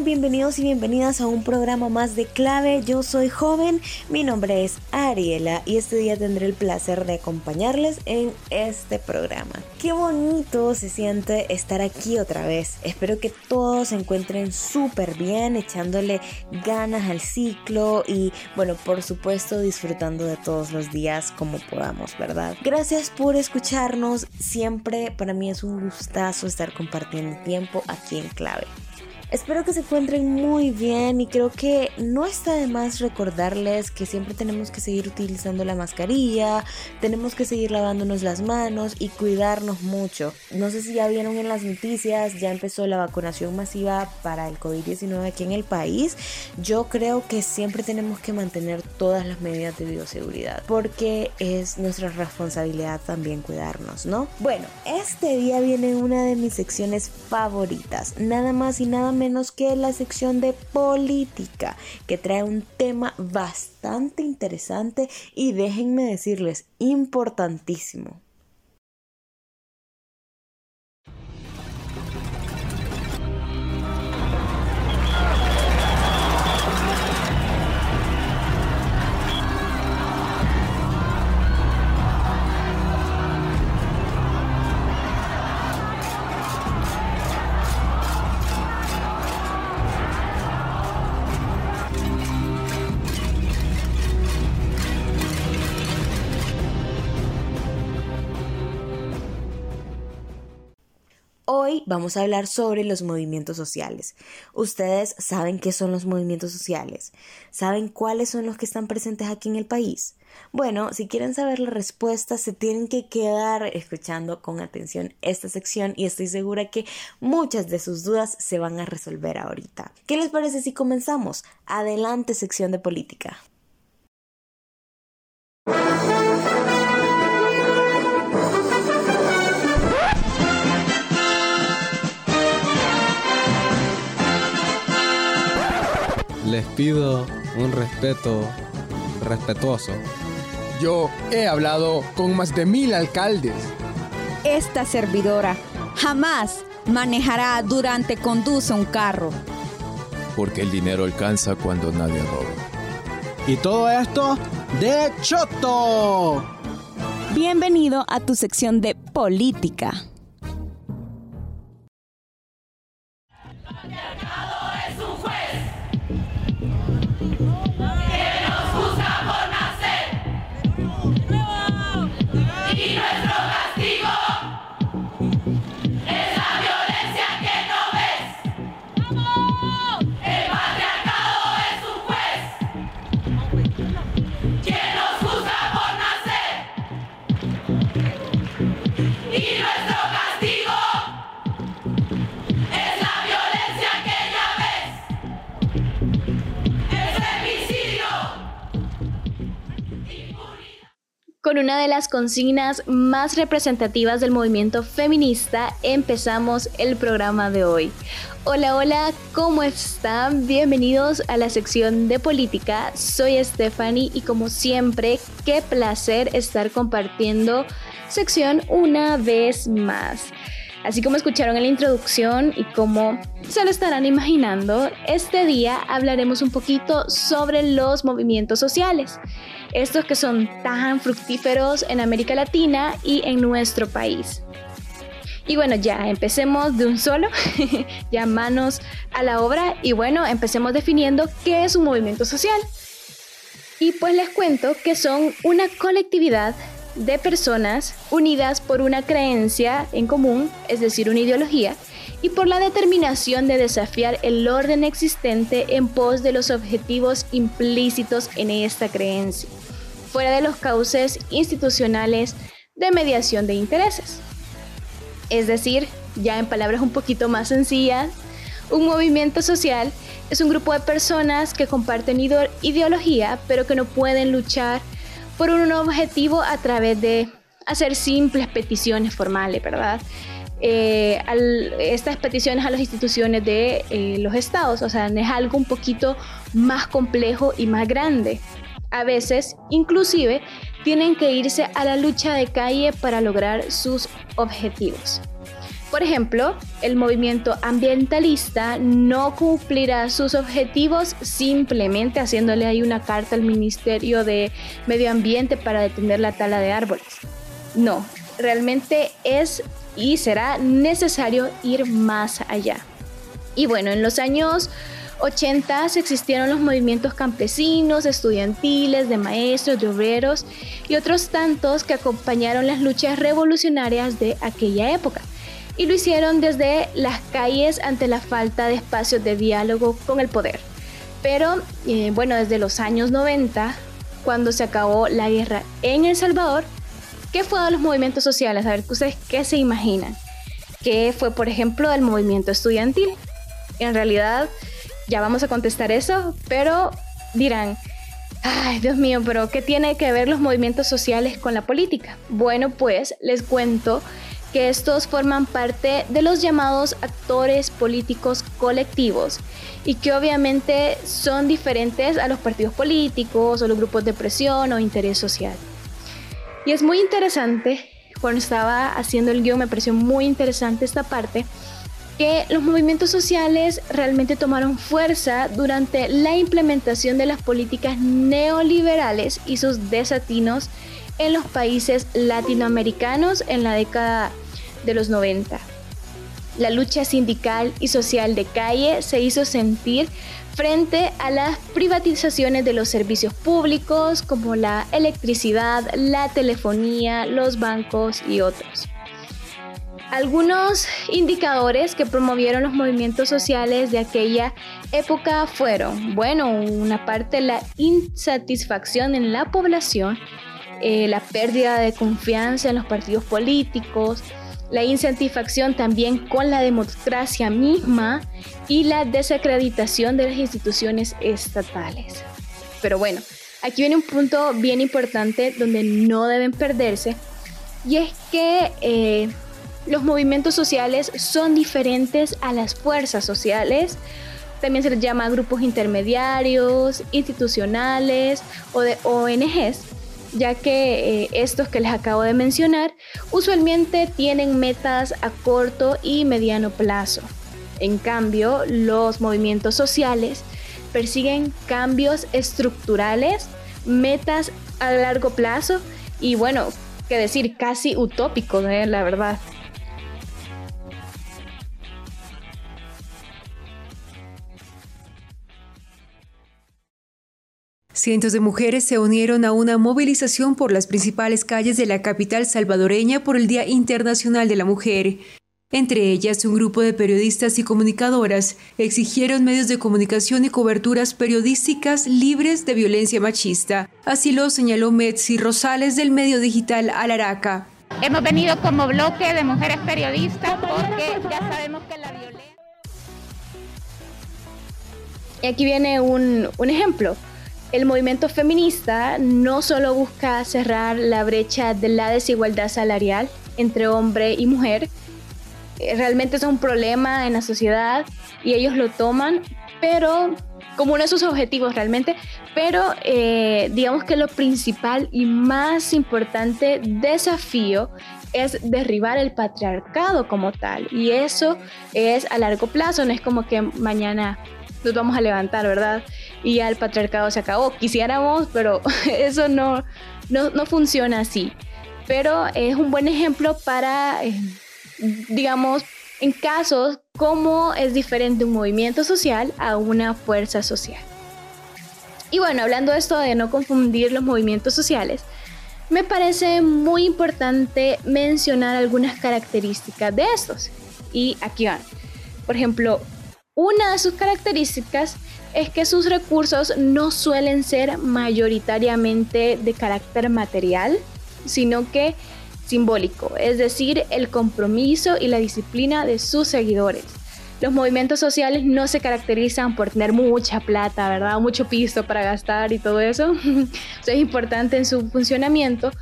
Bienvenidos y bienvenidas a un programa más de clave. Yo soy joven, mi nombre es Ariela y este día tendré el placer de acompañarles en este programa. Qué bonito se siente estar aquí otra vez. Espero que todos se encuentren súper bien, echándole ganas al ciclo y bueno, por supuesto disfrutando de todos los días como podamos, ¿verdad? Gracias por escucharnos. Siempre para mí es un gustazo estar compartiendo tiempo aquí en clave. Espero que se encuentren muy bien y creo que no está de más recordarles que siempre tenemos que seguir utilizando la mascarilla, tenemos que seguir lavándonos las manos y cuidarnos mucho. No sé si ya vieron en las noticias, ya empezó la vacunación masiva para el COVID-19 aquí en el país. Yo creo que siempre tenemos que mantener todas las medidas de bioseguridad porque es nuestra responsabilidad también cuidarnos, ¿no? Bueno, este día viene una de mis secciones favoritas, nada más y nada menos menos que la sección de política, que trae un tema bastante interesante y déjenme decirles, importantísimo. Hoy vamos a hablar sobre los movimientos sociales. ¿Ustedes saben qué son los movimientos sociales? ¿Saben cuáles son los que están presentes aquí en el país? Bueno, si quieren saber la respuesta, se tienen que quedar escuchando con atención esta sección y estoy segura que muchas de sus dudas se van a resolver ahorita. ¿Qué les parece si comenzamos? Adelante, sección de política. Les pido un respeto respetuoso. Yo he hablado con más de mil alcaldes. Esta servidora jamás manejará durante conduce un carro. Porque el dinero alcanza cuando nadie roba. Y todo esto de Choto. Bienvenido a tu sección de política. Con una de las consignas más representativas del movimiento feminista empezamos el programa de hoy. Hola, hola, ¿cómo están? Bienvenidos a la sección de política. Soy Stephanie y como siempre, qué placer estar compartiendo sección una vez más. Así como escucharon en la introducción y como se lo estarán imaginando, este día hablaremos un poquito sobre los movimientos sociales estos que son tan fructíferos en América Latina y en nuestro país. Y bueno, ya empecemos de un solo, ya manos a la obra y bueno, empecemos definiendo qué es un movimiento social. Y pues les cuento que son una colectividad de personas unidas por una creencia en común, es decir, una ideología, y por la determinación de desafiar el orden existente en pos de los objetivos implícitos en esta creencia fuera de los cauces institucionales de mediación de intereses. Es decir, ya en palabras un poquito más sencillas, un movimiento social es un grupo de personas que comparten ideología pero que no pueden luchar por un objetivo a través de hacer simples peticiones formales, ¿verdad? Eh, estas peticiones a las instituciones de eh, los estados, o sea, es algo un poquito más complejo y más grande. A veces, inclusive, tienen que irse a la lucha de calle para lograr sus objetivos. Por ejemplo, el movimiento ambientalista no cumplirá sus objetivos simplemente haciéndole ahí una carta al Ministerio de Medio Ambiente para detener la tala de árboles. No, realmente es y será necesario ir más allá. Y bueno, en los años 80 existieron los movimientos campesinos, estudiantiles, de maestros, de obreros y otros tantos que acompañaron las luchas revolucionarias de aquella época. Y lo hicieron desde las calles ante la falta de espacios de diálogo con el poder. Pero eh, bueno, desde los años 90, cuando se acabó la guerra en El Salvador, ¿qué fue de los movimientos sociales? A ver, ¿ustedes qué se imaginan? ¿Qué fue, por ejemplo, del movimiento estudiantil? En realidad, ya vamos a contestar eso, pero dirán, ay Dios mío, pero ¿qué tiene que ver los movimientos sociales con la política? Bueno, pues les cuento que estos forman parte de los llamados actores políticos colectivos y que obviamente son diferentes a los partidos políticos o los grupos de presión o interés social. Y es muy interesante, cuando estaba haciendo el guion me pareció muy interesante esta parte, que los movimientos sociales realmente tomaron fuerza durante la implementación de las políticas neoliberales y sus desatinos en los países latinoamericanos en la década de los 90. La lucha sindical y social de calle se hizo sentir frente a las privatizaciones de los servicios públicos como la electricidad, la telefonía, los bancos y otros. Algunos indicadores que promovieron los movimientos sociales de aquella época fueron, bueno, una parte la insatisfacción en la población, eh, la pérdida de confianza en los partidos políticos, la insatisfacción también con la democracia misma y la desacreditación de las instituciones estatales. Pero bueno, aquí viene un punto bien importante donde no deben perderse y es que eh, los movimientos sociales son diferentes a las fuerzas sociales. También se les llama grupos intermediarios, institucionales o de ONGs, ya que eh, estos que les acabo de mencionar usualmente tienen metas a corto y mediano plazo. En cambio, los movimientos sociales persiguen cambios estructurales, metas a largo plazo y bueno, que decir, casi utópicos, ¿eh? la verdad. Cientos de mujeres se unieron a una movilización por las principales calles de la capital salvadoreña por el Día Internacional de la Mujer. Entre ellas, un grupo de periodistas y comunicadoras exigieron medios de comunicación y coberturas periodísticas libres de violencia machista. Así lo señaló Metzi Rosales del medio digital Alaraca. Hemos venido como bloque de mujeres periodistas porque ya sabemos que la violencia... Y aquí viene un, un ejemplo el movimiento feminista no solo busca cerrar la brecha de la desigualdad salarial entre hombre y mujer, eh, realmente es un problema en la sociedad y ellos lo toman, pero como uno de sus objetivos realmente, pero eh, digamos que lo principal y más importante desafío es derribar el patriarcado como tal y eso es a largo plazo, no es como que mañana nos vamos a levantar, ¿verdad? Y ya el patriarcado se acabó. Quisiéramos, pero eso no, no, funciona así. Pero es un buen ejemplo para, eh, digamos, en casos cómo es diferente un movimiento social a una fuerza social. Y bueno, hablando de esto de no confundir los movimientos sociales, me parece muy importante mencionar algunas características de estos. Y aquí van. Por ejemplo, una de sus características es que sus recursos no suelen ser mayoritariamente de carácter material, sino que simbólico, es decir, el compromiso y la disciplina de sus seguidores. los movimientos sociales no se caracterizan por tener mucha plata, ¿verdad? Mucho piso para gastar y todo eso. eso es importante en su funcionamiento,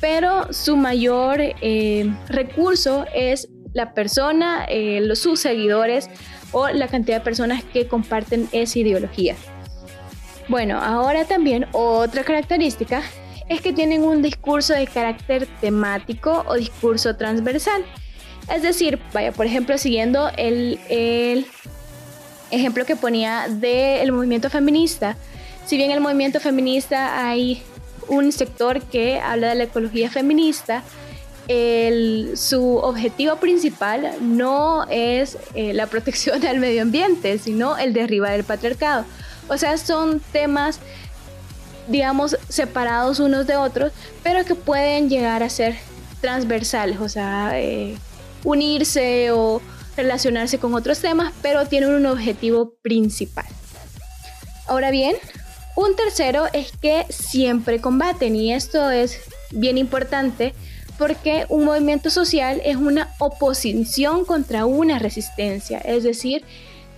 pero su mayor eh, recurso es la persona, eh, los, sus seguidores o la cantidad de personas que comparten esa ideología. Bueno, ahora también otra característica es que tienen un discurso de carácter temático o discurso transversal. Es decir, vaya, por ejemplo, siguiendo el, ejemplo que ponía del movimiento feminista, si bien el movimiento feminista hay un sector que habla de la ecología feminista, su objetivo principal no es eh, la protección del medio ambiente, sino el derribar el patriarcado. O sea, son temas, digamos, separados unos de otros, pero que pueden llegar a ser transversales, o sea, eh, unirse o relacionarse con otros temas, pero tienen un objetivo principal. Ahora bien, un tercero es que siempre combaten y esto es bien importante porque un movimiento social es una oposición contra una resistencia, es decir,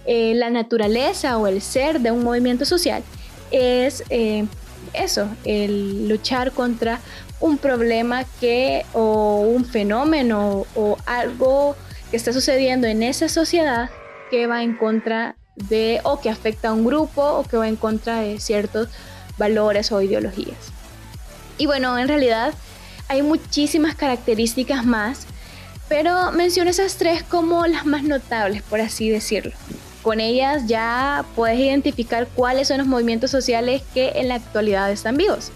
eh, la naturaleza o el ser de un movimiento social es eh, eso, el luchar contra un problema que o un fenómeno o algo que está sucediendo en esa sociedad que va en contra de o que afecta a un grupo o que va en contra de ciertos valores o ideologías. Y bueno, en realidad hay muchísimas características más, pero menciono esas tres como las más notables, por así decirlo. Con ellas ya puedes identificar cuáles son los movimientos sociales que en la actualidad están vivos.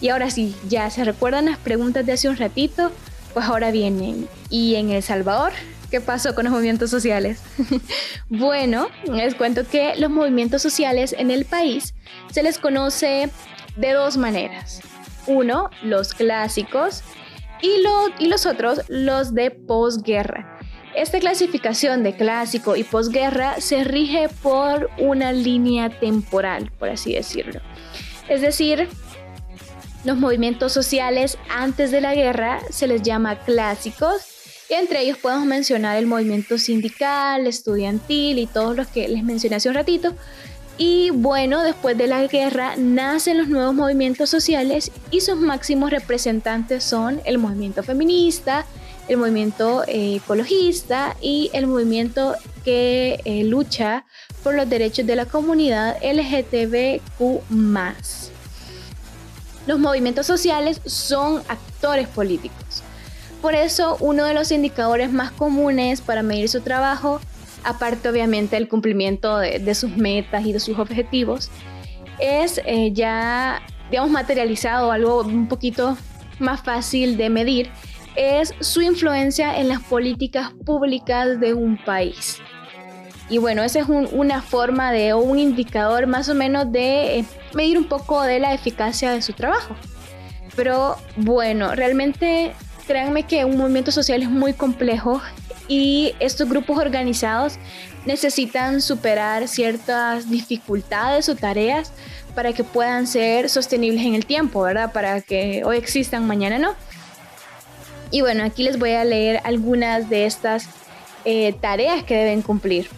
Y ahora sí, ya se recuerdan las preguntas de hace un ratito, pues ahora vienen. ¿Y en El Salvador? ¿Qué pasó con los movimientos sociales? bueno, les cuento que los movimientos sociales en el país se les conoce de dos maneras. Uno, los clásicos, y, los otros, los de posguerra. Esta clasificación de clásico y posguerra se rige por una línea temporal, por así decirlo. Es decir, los movimientos sociales antes de la guerra se les llama clásicos y entre ellos podemos mencionar el movimiento sindical, estudiantil y todos los que les mencioné hace un ratito. Y bueno, después de la guerra nacen los nuevos movimientos sociales y sus máximos representantes son el movimiento feminista, el movimiento eh, ecologista y el movimiento que eh, lucha por los derechos de la comunidad LGTBQ. Los movimientos sociales son actores políticos. Por eso, uno de los indicadores más comunes para medir su trabajo, aparte obviamente del cumplimiento de, sus metas y de sus objetivos, es eh, ya, digamos, materializado, algo un poquito más fácil de medir, es su influencia en las políticas públicas de un país. Y bueno, esa es una forma de o un indicador más o menos de eh, medir un poco de la eficacia de su trabajo. Pero bueno, realmente créanme que un movimiento social es muy complejo y estos grupos organizados necesitan superar ciertas dificultades o tareas para que puedan ser sostenibles en el tiempo, ¿verdad? Para que hoy existan, mañana no. Y bueno, aquí les voy a leer algunas de estas eh, tareas que deben cumplir.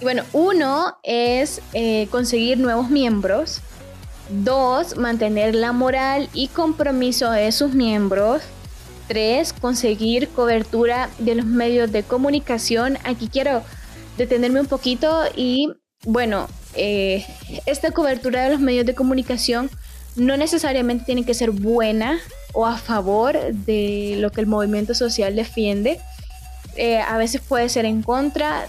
Y bueno, uno es eh, conseguir nuevos miembros. Dos, mantener la moral y compromiso de sus miembros. Tres, conseguir cobertura de los medios de comunicación. Aquí quiero detenerme un poquito y bueno, eh, esta cobertura de los medios de comunicación no necesariamente tiene que ser buena o a favor de lo que el movimiento social defiende. Eh, a veces puede ser en contra.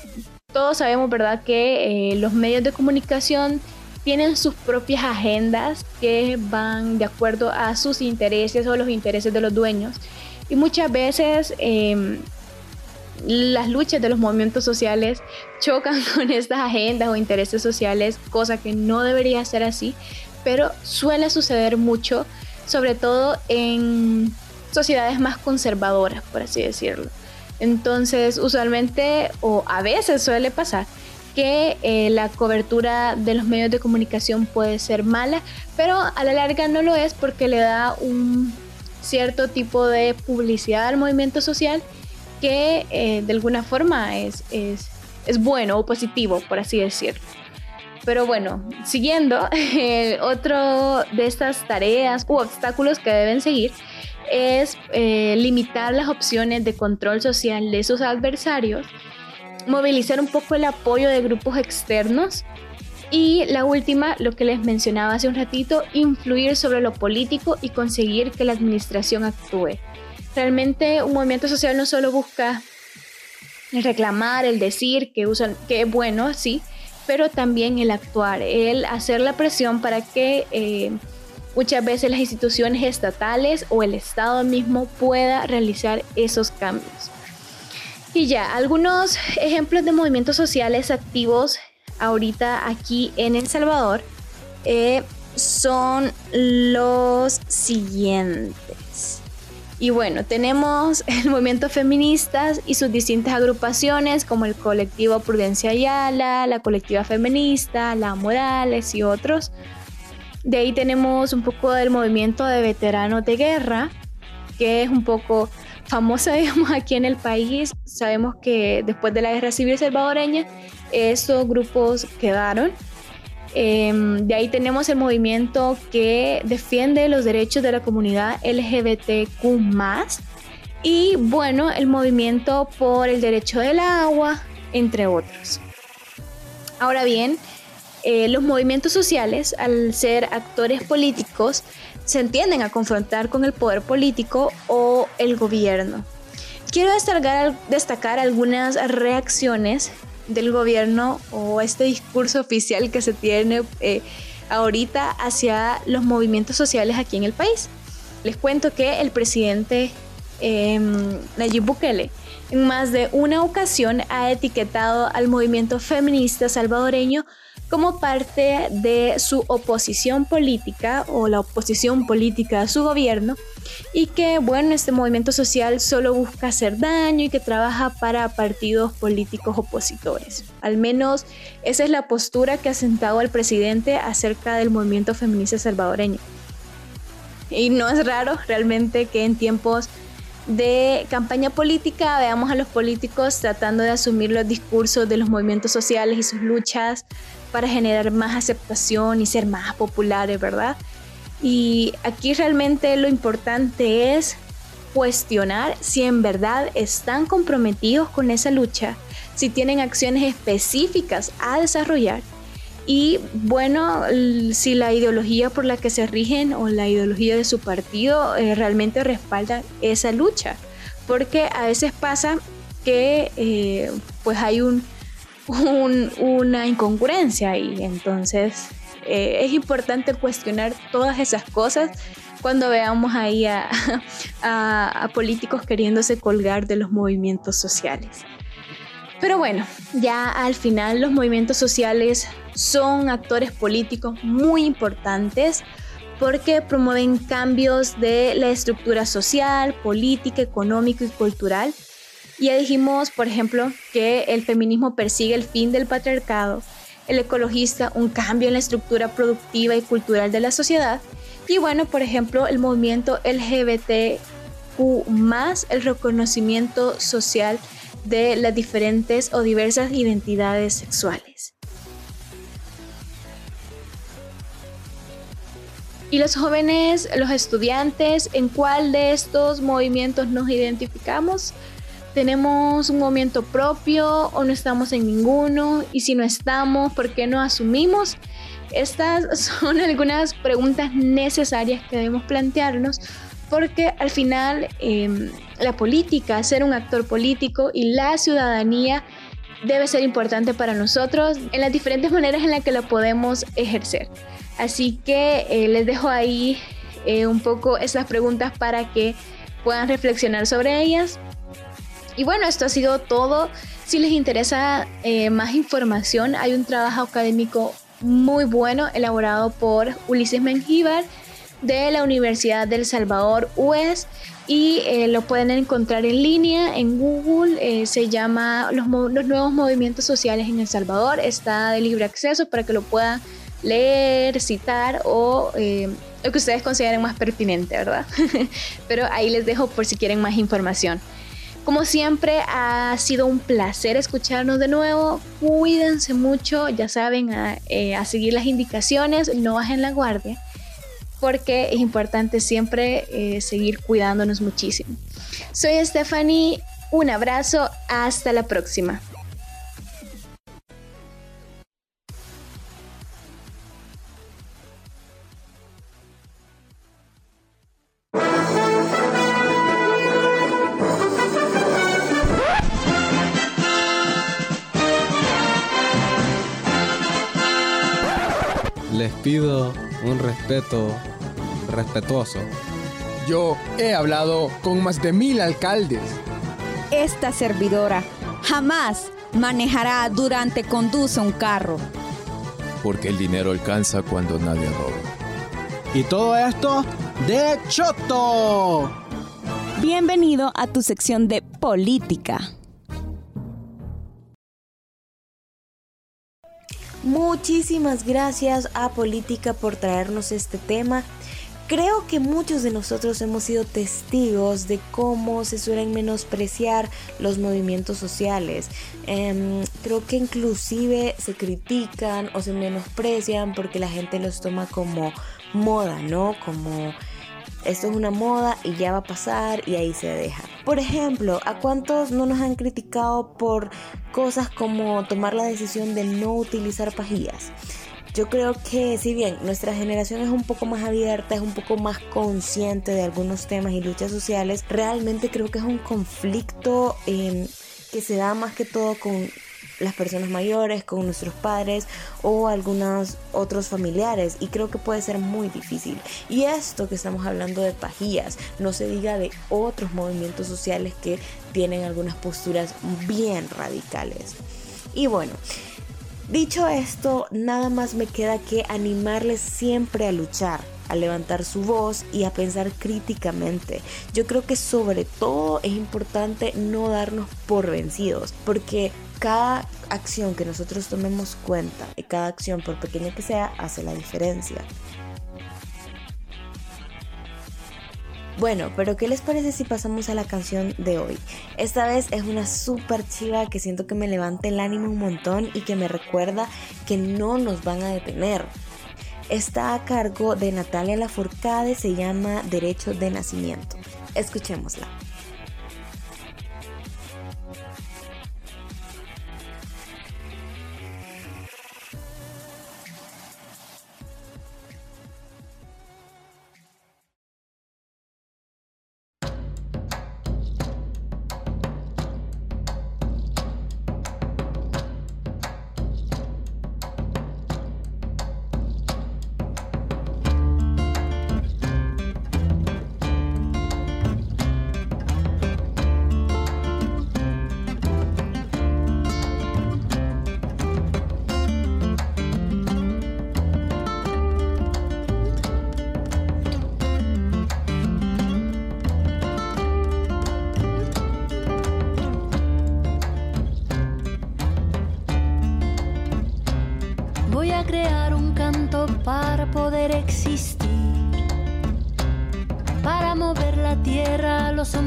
Todos sabemos, ¿verdad?, que eh, los medios de comunicación tienen sus propias agendas que van de acuerdo a sus intereses o los intereses de los dueños. Y muchas veces em, las luchas de los movimientos sociales chocan con estas agendas o intereses sociales, cosa que no debería ser así, pero suele suceder mucho sobre todo en sociedades más conservadoras, por así decirlo. Entonces, usualmente o a veces suele pasar que eh, la cobertura de los medios de comunicación puede ser mala, pero a la larga no lo es porque le da un cierto tipo de publicidad al movimiento social que eh, de alguna forma es, es es bueno o positivo, por así decirlo. Pero bueno, siguiendo, otro de estas tareas u obstáculos que deben seguir es eh, limitar las opciones de control social de sus adversarios, movilizar un poco el apoyo de grupos externos y la última, lo que les mencionaba hace un ratito, influir sobre lo político y conseguir que la administración actúe. Realmente un movimiento social no solo busca reclamar, el decir que, usan, que es bueno, sí, pero también el actuar, el hacer la presión para que eh, muchas veces las instituciones estatales o el Estado mismo pueda realizar esos cambios. Y ya, algunos ejemplos de movimientos sociales activos ahorita aquí en El Salvador eh, son los siguientes. Y bueno, tenemos el movimiento feministas y sus distintas agrupaciones como el colectivo Prudencia Ayala, la colectiva feminista, la Morales y otros. De ahí tenemos un poco del movimiento de veteranos de guerra, que es un poco famosa, digamos, aquí en el país. Sabemos que después de la guerra civil salvadoreña, estos grupos quedaron. Em, de ahí tenemos el movimiento que defiende los derechos de la comunidad LGBTQ y bueno, el movimiento por el derecho del agua, entre otros. Ahora bien, eh, los movimientos sociales, al ser actores políticos, se entienden a confrontar con el poder político o el gobierno. Quiero destacar, algunas reacciones del gobierno o este discurso oficial que se tiene eh, ahorita hacia los movimientos sociales aquí en el país. Les cuento que el presidente em, Nayib Bukele en más de una ocasión ha etiquetado al movimiento feminista salvadoreño como parte de su oposición política o la oposición política a su gobierno y que bueno, este movimiento social solo busca hacer daño y que trabaja para partidos políticos opositores. Al menos esa es la postura que ha sentado el presidente acerca del movimiento feminista salvadoreño. Y no es raro realmente que en tiempos de campaña política veamos a los políticos tratando de asumir los discursos de los movimientos sociales y sus luchas para generar más aceptación y ser más populares, ¿verdad? Y aquí realmente lo importante es cuestionar si en verdad están comprometidos con esa lucha, si tienen acciones específicas a desarrollar y bueno, si la ideología por la que se rigen o la ideología de su partido eh, realmente respalda esa lucha, porque a veces pasa que eh, pues hay un una incongruencia ahí. Entonces eh, es importante cuestionar todas esas cosas cuando veamos ahí a, a, políticos queriéndose colgar de los movimientos sociales. Pero bueno, ya al final los movimientos sociales son actores políticos muy importantes porque promueven cambios de la estructura social, política, económica y cultural. Ya dijimos, por ejemplo, que el feminismo persigue el fin del patriarcado, el ecologista un cambio en la estructura productiva y cultural de la sociedad, y bueno, por ejemplo, el movimiento LGBTQ el reconocimiento social de las diferentes o diversas identidades sexuales. Y los jóvenes, los estudiantes, ¿en cuál de estos movimientos nos identificamos? tenemos un movimiento propio o no estamos en ninguno y si no estamos, ¿por qué no asumimos? Estas son algunas preguntas necesarias que debemos plantearnos porque al final em, la política, ser un actor político y la ciudadanía debe ser importante para nosotros en las diferentes maneras en las que lo podemos ejercer. Así que eh, les dejo ahí eh, un poco esas preguntas para que puedan reflexionar sobre ellas y bueno, esto ha sido todo. Si les interesa eh, más información, hay un trabajo académico muy bueno elaborado por Ulises Mengíbar de la Universidad del Salvador, UES, y eh, lo pueden encontrar en línea en Google. Eh, se llama los, nuevos movimientos sociales en El Salvador. Está de libre acceso para que lo puedan leer, citar o lo que ustedes consideren más pertinente, ¿verdad? Pero ahí les dejo por si quieren más información. Como siempre, ha sido un placer escucharnos de nuevo. Cuídense mucho, ya saben, a, eh, seguir las indicaciones, no bajen la guardia, porque es importante siempre eh, seguir cuidándonos muchísimo. Soy Stephanie, un abrazo, hasta la próxima. Respeto respetuoso. Yo he hablado con más de mil alcaldes. Esta servidora jamás manejará durante conduce un carro. Porque el dinero alcanza cuando nadie roba. Y todo esto de Choto. Bienvenido a tu sección de política. Muchísimas gracias a Política por traernos este tema. Creo que muchos de nosotros hemos sido testigos de cómo se suelen menospreciar los movimientos sociales. Em, creo que inclusive se critican o se menosprecian porque la gente los toma como moda, ¿no? Como esto es una moda y ya va a pasar y ahí se deja. Por ejemplo, ¿a cuántos no nos han criticado por cosas como tomar la decisión de no utilizar pajillas? Yo creo que si bien nuestra generación es un poco más abierta, es un poco más consciente de algunos temas y luchas sociales, realmente creo que es un conflicto eh, que se da más que todo con las personas mayores, con nuestros padres o algunos otros familiares y creo que puede ser muy difícil. Y esto que estamos hablando de pajillas, no se diga de otros movimientos sociales que tienen algunas posturas bien radicales. Y bueno, dicho esto, nada más me queda que animarles siempre a luchar a levantar su voz y a pensar críticamente. Yo creo que sobre todo es importante no darnos por vencidos, porque cada acción que nosotros tomemos cuenta y cada acción, por pequeña que sea, hace la diferencia. Bueno, pero ¿qué les parece si pasamos a la canción de hoy? Esta vez es una super chiva que siento que me levanta el ánimo un montón y que me recuerda que no nos van a detener. Está a cargo de Natalia Lafourcade, se llama Derecho de Nacimiento. Escuchémosla.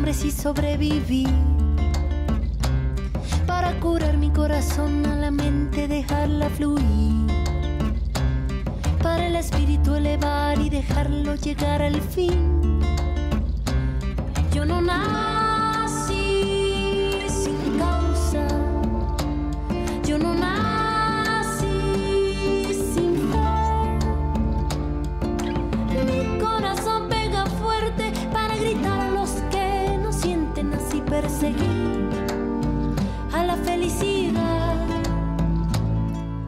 Y sobrevivir. Para curar mi corazón a la mente, dejarla fluir. Para el espíritu elevar y dejarlo llegar al fin. Yo no nací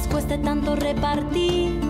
Les cueste tanto repartir.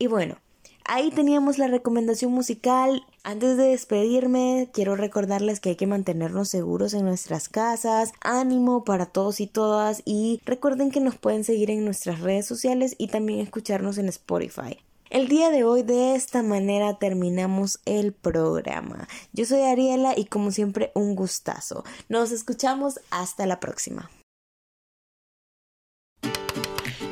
Y bueno, ahí teníamos la recomendación musical. Antes de despedirme, quiero recordarles que hay que mantenernos seguros en nuestras casas. Ánimo para todos y todas. Y recuerden que nos pueden seguir en nuestras redes sociales y también escucharnos en Spotify. El día de hoy de esta manera terminamos el programa. Yo soy Ariela y como siempre un gustazo. Nos escuchamos hasta la próxima.